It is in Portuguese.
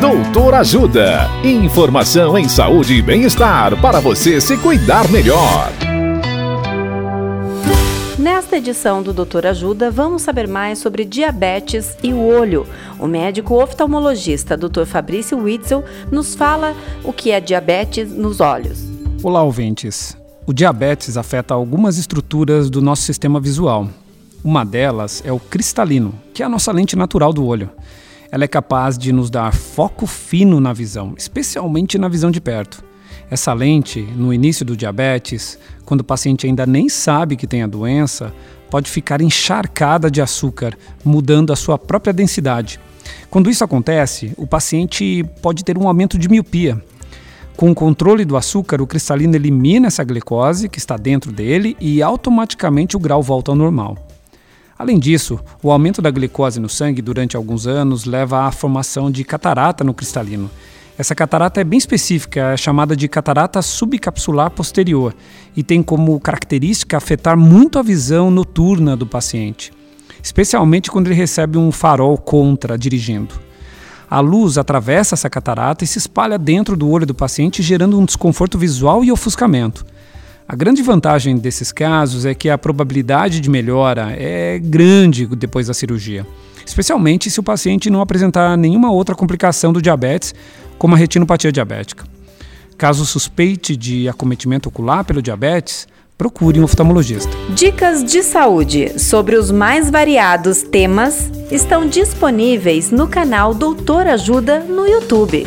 Doutor Ajuda. Informação em saúde e bem-estar para você se cuidar melhor. Nesta edição do Doutor Ajuda, vamos saber mais sobre diabetes e o olho. O médico oftalmologista Dr. Fabrício Witzel nos fala o que é diabetes nos olhos. Olá, ouvintes. O diabetes afeta algumas estruturas do nosso sistema visual. Uma delas é o cristalino, que é a nossa lente natural do olho. Ela é capaz de nos dar foco fino na visão, especialmente na visão de perto. Essa lente, no início do diabetes, quando o paciente ainda nem sabe que tem a doença, pode ficar encharcada de açúcar, mudando a sua própria densidade. Quando isso acontece, o paciente pode ter um aumento de miopia. Com o controle do açúcar, o cristalino elimina essa glicose que está dentro dele e automaticamente o grau volta ao normal. Além disso, o aumento da glicose no sangue durante alguns anos leva à formação de catarata no cristalino, essa catarata é bem específica, é chamada de catarata subcapsular posterior e tem como característica afetar muito a visão noturna do paciente, especialmente quando ele recebe um farol contra dirigindo. A luz atravessa essa catarata e se espalha dentro do olho do paciente, gerando um desconforto visual e ofuscamento. A grande vantagem desses casos é que a probabilidade de melhora é grande depois da cirurgia, especialmente se o paciente não apresentar nenhuma outra complicação do diabetes como a retinopatia diabética. Caso suspeite de acometimento ocular pelo diabetes, procure um oftalmologista. Dicas de saúde sobre os mais variados temas estão disponíveis no canal Doutor Ajuda no YouTube.